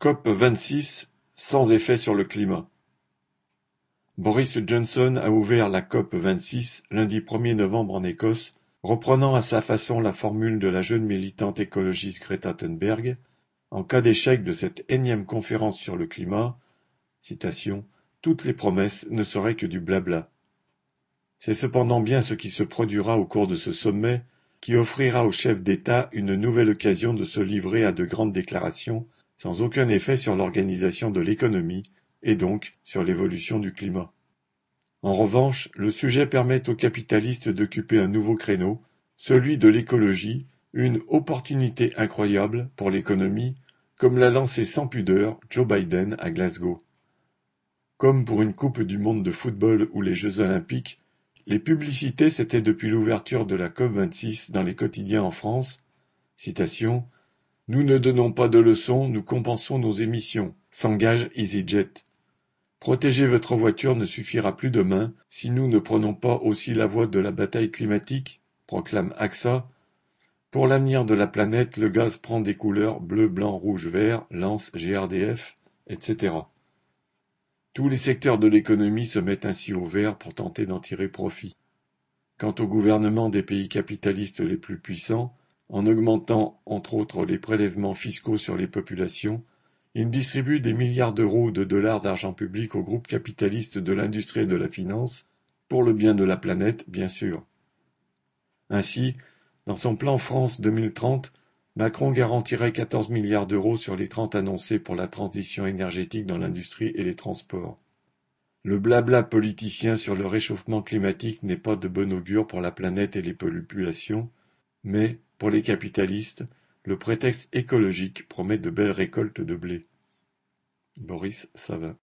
COP vingt-six sans effet sur le climat. Boris Johnson a ouvert la COP vingt-six lundi 1er novembre en Écosse, reprenant à sa façon la formule de la jeune militante écologiste Greta Thunberg. En cas d'échec de cette énième conférence sur le climat, citation, toutes les promesses ne seraient que du blabla. C'est cependant bien ce qui se produira au cours de ce sommet qui offrira aux chefs d'État une nouvelle occasion de se livrer à de grandes déclarations sans aucun effet sur l'organisation de l'économie et donc sur l'évolution du climat. En revanche, le sujet permet aux capitalistes d'occuper un nouveau créneau, celui de l'écologie, une opportunité incroyable pour l'économie, comme l'a lancé sans pudeur Joe Biden à Glasgow. Comme pour une Coupe du monde de football ou les Jeux olympiques, les publicités s'étaient depuis l'ouverture de la COP26 dans les quotidiens en France. Nous ne donnons pas de leçons, nous compensons nos émissions, s'engage EasyJet. Protéger votre voiture ne suffira plus demain si nous ne prenons pas aussi la voie de la bataille climatique, proclame AXA. Pour l'avenir de la planète, le gaz prend des couleurs bleu, blanc, rouge, vert, lance GRDF, etc. Tous les secteurs de l'économie se mettent ainsi au vert pour tenter d'en tirer profit. Quant au gouvernement des pays capitalistes les plus puissants, en augmentant entre autres les prélèvements fiscaux sur les populations, il distribue des milliards d'euros ou de dollars d'argent public aux groupes capitalistes de l'industrie et de la finance, pour le bien de la planète, bien sûr. Ainsi, dans son plan France 2030, Macron garantirait 14 milliards d'euros sur les 30 annoncés pour la transition énergétique dans l'industrie et les transports. Le blabla politicien sur le réchauffement climatique n'est pas de bon augure pour la planète et les populations, mais, pour les capitalistes, le prétexte écologique promet de belles récoltes de blé. Boris Savin